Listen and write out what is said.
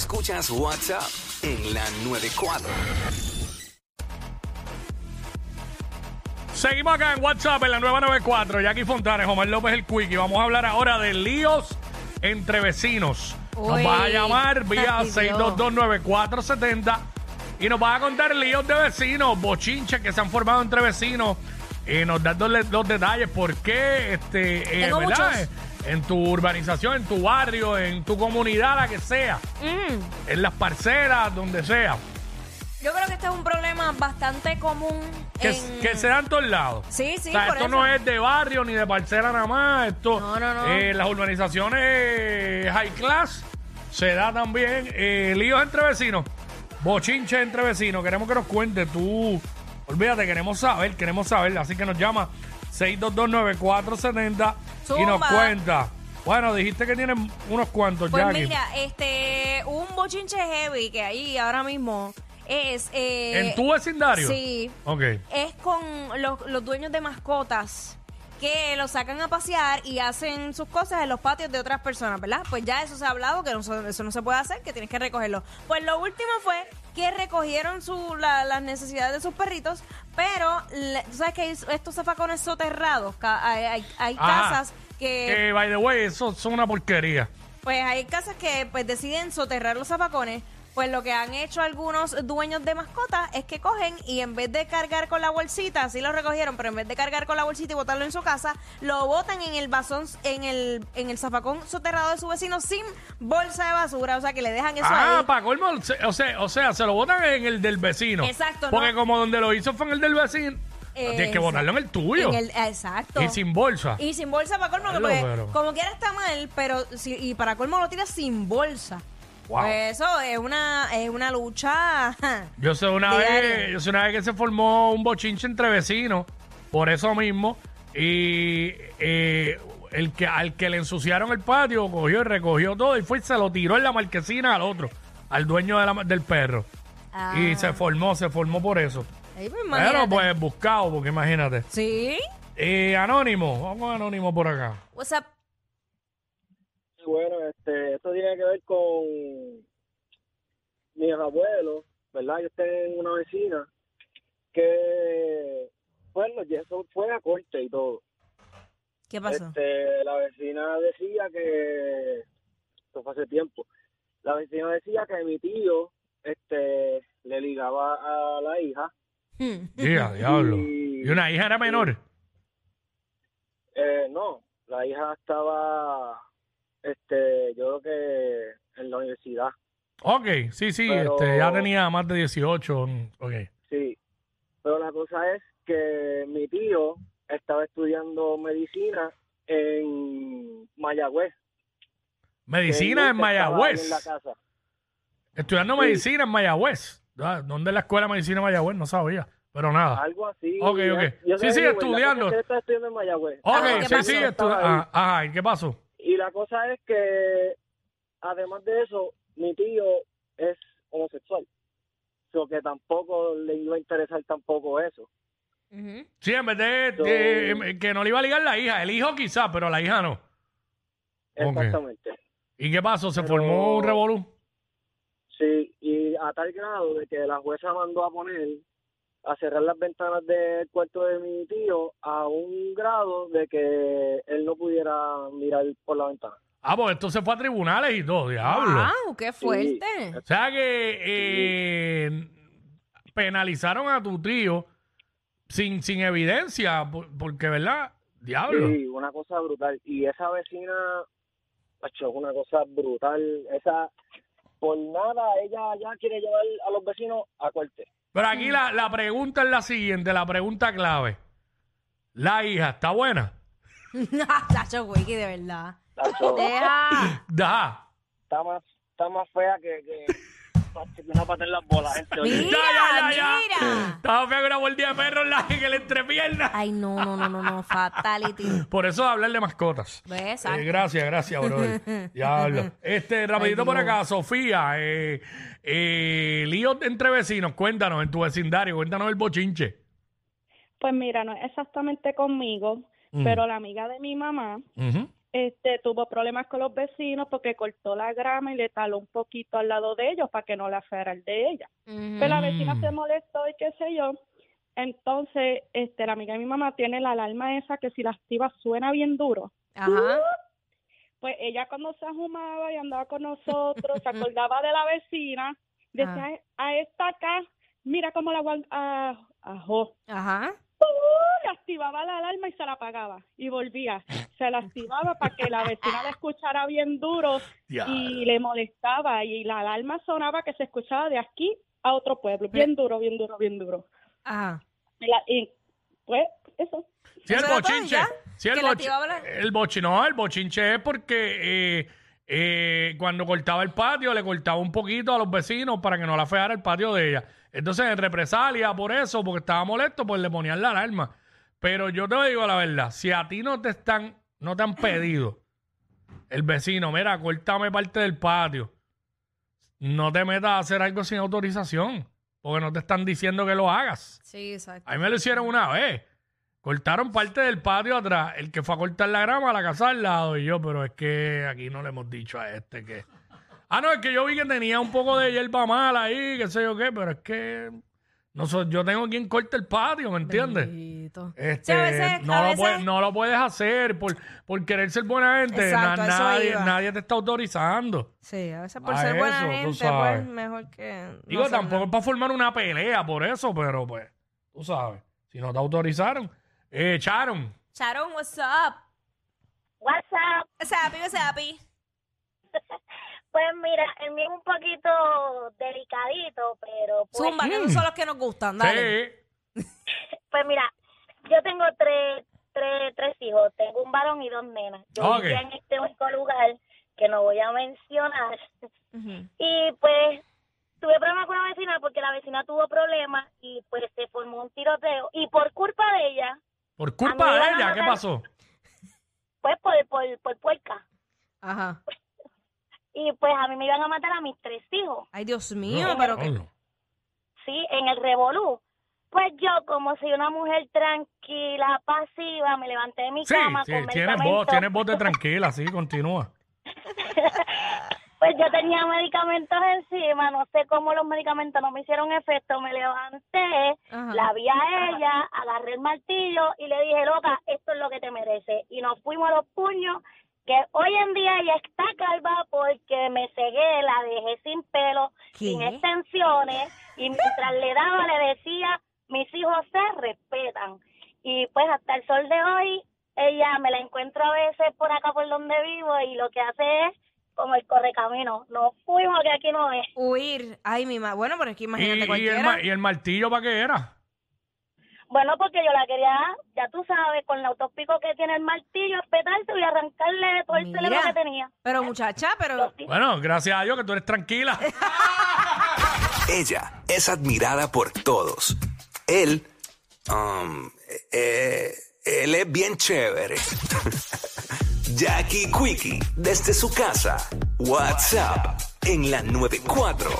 Escuchas WhatsApp en la 94. Seguimos acá en WhatsApp en la nueva 94. Jackie Fontanes, Omar López el Quick. Y vamos a hablar ahora de líos entre vecinos. Nos vas a llamar vía Ay, Dios. 6229470 y nos vas a contar líos de vecinos, bochinches que se han formado entre vecinos. Y nos das los, los detalles por qué, este, eh, ¿verdad? muchos. En tu urbanización, en tu barrio, en tu comunidad, la que sea, Mm, en las parcelas, donde sea. yo creo que este es un problema bastante común. Que, en- que se da en todos lados. Sí, sí, O sea, por esto eso. no es de barrio ni de parcela nada más. Esto, No, no, no. eh, las urbanizaciones high class se da también. eh, líos entre vecinos, bochinches entre vecinos. Queremos que nos cuente tú. Olvídate, queremos saber, queremos saber. Así que nos llama 6229470 y nos Zumba. cuenta. Bueno, dijiste que tienen unos cuantos, Pues Jackie. mira, este, un bochinche heavy que hay ahora mismo es... eh, ¿En tu vecindario? Sí. Ok. Es con los, los dueños de mascotas que los sacan a pasear y hacen sus cosas en los patios de otras personas, ¿verdad? Pues ya eso se ha hablado, que no, se- eso no se puede hacer, que tienes que recogerlo. Pues lo último fue que recogieron su, la- las necesidades de sus perritos, pero le- tú sabes que estos zafacones soterrados, ca- hay, hay- hay Ajá. casas que... Que, by the way, eso son una porquería. Pues hay casas que pues deciden soterrar los zapacones. Pues lo que han hecho algunos dueños de mascotas es que cogen y en vez de cargar con la bolsita, así lo recogieron, pero en vez de cargar con la bolsita y botarlo en su casa, lo botan en el vasón, en el, en el zafacón soterrado de su vecino sin bolsa de basura. O sea que le dejan eso Ah, ahí. para colmo, se- o sea, o sea, se lo botan en el del vecino. Exacto, ¿no? Porque como donde lo hizo fue en el del vecino, tienes que botarlo en el tuyo. En el- exacto. Y sin bolsa. Y sin bolsa para colmo, porque pero- como quiera está mal, pero si, y para colmo lo tiras sin bolsa. Wow. Pues eso es una, es una lucha. Yo sé una vez, yo sé una vez que se formó un bochinche entre vecinos, por eso mismo, y eh, el que al que le ensuciaron el patio cogió y recogió todo y fue y se lo tiró en la marquesina al otro, al dueño de la- del perro. Ah. Y se formó, se formó por eso. Ay, pues, Pero pues buscado, porque imagínate. Sí. Eh, anónimo, vamos con anónimo por acá. What's up? Sí, Bueno, este, esto tiene que ver con mis abuelos, ¿verdad? Yo tengo una vecina que, bueno, y eso fue a corte y todo. ¿Qué pasó? Este, la vecina decía que, esto fue hace tiempo, la vecina decía que mi tío, este, le ligaba a la hija. Hmm. Diga, diablo. Y- Y una hija era menor. Eh, no, la hija estaba, este, yo creo que en la universidad. Ok, sí, sí, Pero- este, ya tenía más de 18. mm, Ok. Sí, pero la cosa es que mi tío estaba estudiando medicina en Mayagüez. que Medicina en ahí Mayagüez. En la casa. Estudiando Sí. medicina en Mayagüez. Ah, ¿Dónde es la escuela de medicina en Mayagüez? No sabía. Pero nada. Algo así. Ok, ok. Yo Sí, sé, sí, estudiando. él estudiando en Mayagüez. Ok, Ah, ¿qué sí, pasó? sí, estu- Estaba ahí. ah, Ajá, ¿y qué pasó? Y la cosa es que, además de eso, mi tío es homosexual. So que tampoco le iba a interesar tampoco eso. Ujú. Sí, en vez de, So- de- em, que no le iba a ligar la hija. El hijo quizá, pero la hija no. Exactamente. ¿Y qué pasó? ¿Se Pero- formó un revolú? Sí, y a tal grado de que la jueza mandó a poner a cerrar las ventanas del cuarto de mi tío a un grado de que él no pudiera mirar por la ventana. Ah, pues esto se fue a tribunales y todo, diablo. Wow, qué fuerte. O sea que eh, penalizaron a tu tío sin, sin evidencia, por- porque, ¿verdad? Diablo. Sí, una cosa brutal. Y esa vecina, macho, es una cosa brutal. Esa, por nada, ella ya quiere llevar a los vecinos a corte. Pero aquí la, la pregunta es la siguiente, la pregunta clave. ¿La hija está buena? Tacho, wiki, de verdad. Tacho, Deja. Da. está más, está más fea que, que una pata en las bolas, gente. oye. Mira, mira. Estaba fea que una mordida de perro en la en el entrepierna. Ay, no, no, no, no, no. Fatality. Por eso hablar de mascotas. ¿Ves? Eh, Exacto. gracias, gracias, brother. Diablo. Este, rapidito Ay, por acá, Sofía. Eh, eh, líos entre vecinos, cuéntanos en tu vecindario, cuéntanos el bochinche. Pues mira, no es exactamente conmigo, Mm. pero la amiga de mi mamá, Ujú. Este, tuvo problemas con los vecinos porque cortó la grama y le taló un poquito al lado de ellos para que no la fuera el de ella. Pero la vecina se molestó y qué sé yo. Entonces, este, la amiga de mi mamá tiene la alarma esa que si la activa suena bien duro. Ajá. Pues ella cuando se ajumaba y andaba con nosotros, se acordaba de la vecina, decía, a esta acá, mira cómo la ah, ajó. Ajá. ¡Uh! Le activaba la alarma y se la apagaba y volvía. Se la activaba para que la vecina la escuchara bien duro y le molestaba y la alarma sonaba que se escuchaba de aquí a otro pueblo, bien duro, bien duro, bien duro. Ajá. Y, la- y, pues eso. Sí, el ¿Eso era todo bochinche. Sí, el ¿Que le bochi- activaba la- el bochi- no, el bochinche es porque eh, eh, cuando cortaba el patio le cortaba un poquito a los vecinos para que no la feara el patio de ella. Entonces, en represalia por eso, porque estaba molesto, pues le ponían la alarma. Pero yo te digo la verdad, si a ti no te están, no te han pedido el vecino, mira, córtame parte del patio, no te metas a hacer algo sin autorización, porque no te están diciendo que lo hagas. Sí, exacto. A mí me lo hicieron una vez. Cortaron parte del patio atrás. El que fue a cortar la grama a la casa al lado. Y yo, pero es que aquí no le hemos dicho a este que. Ah, no, es que yo vi que tenía un poco de hierba mala ahí, qué sé yo qué, pero es que. No so- yo tengo quien corte el patio, ¿me entiendes? Bendito. Este, Sí, a veces- no, a lo veces- puedes, no lo puedes hacer por, por querer ser buena gente. Exacto, Na- eso nadie, iba. nadie te está autorizando. Sí, a veces por A ser buena eso, tú gente, sabes. pues mejor que. no Digo, hacer tampoco nada. es para formar una pelea por eso, pero pues, tú sabes, si no te autorizaron, eh, echaron. Sharon, what's up? WhatsApp, What's happy, what's happy? pues mira, el mío es un poquito delicadito, pero pues, Zumba, que esos son los que nos gustan, dale. Sí. pues mira, yo tengo tres, tres, tres hijos, tengo un varón y dos nenas. Yo vivía en este único lugar que no voy a mencionar y pues tuve problemas con la vecina porque la vecina tuvo problemas y pues se formó un tiroteo y por culpa de ella, Por culpa de ella, ¿qué pasó? pues por, por, por puerca. Ajá. Y pues a mí me iban a matar a mis tres hijos. Ay, Dios mío, No, pero no, que. sí, en el revolú. Pues yo, como soy una mujer tranquila, pasiva, me levanté de mi Sí, cama sí, con tienes voz, tienes voz de tranquila, sí, continúa. Pues yo tenía medicamentos encima, no sé cómo los medicamentos no me hicieron efecto, me levanté, Ajá. la vi a ella, agarré el martillo y le dije, loca, esto es lo que te merece. Y nos fuimos a los puños, que hoy en día ella está calva porque me cegué, la dejé sin pelo, ¿Qué? sin extensiones, y mientras le daba le decía, mis hijos se respetan. Y pues hasta el sol de hoy, ella me la encuentro a veces por acá por donde vivo y lo que hace es como el correcamino. Nos fuimos que aquí no es. Huir. Ay, mi madre. Bueno, pero es que ¿Y, imagínate y el, cualquiera. ma- ¿Y el martillo para qué era? Bueno, porque yo la quería, ya tú sabes, con el autopico que tiene el martillo, petarse y arrancarle todo el cerebro que tenía. Pero muchacha, pero. Bueno, gracias a Dios que tú eres tranquila. Ella es admirada por todos. Él, um, eh, él es bien chévere. Jackie Quickie, desde su casa. WhatsApp en la 94.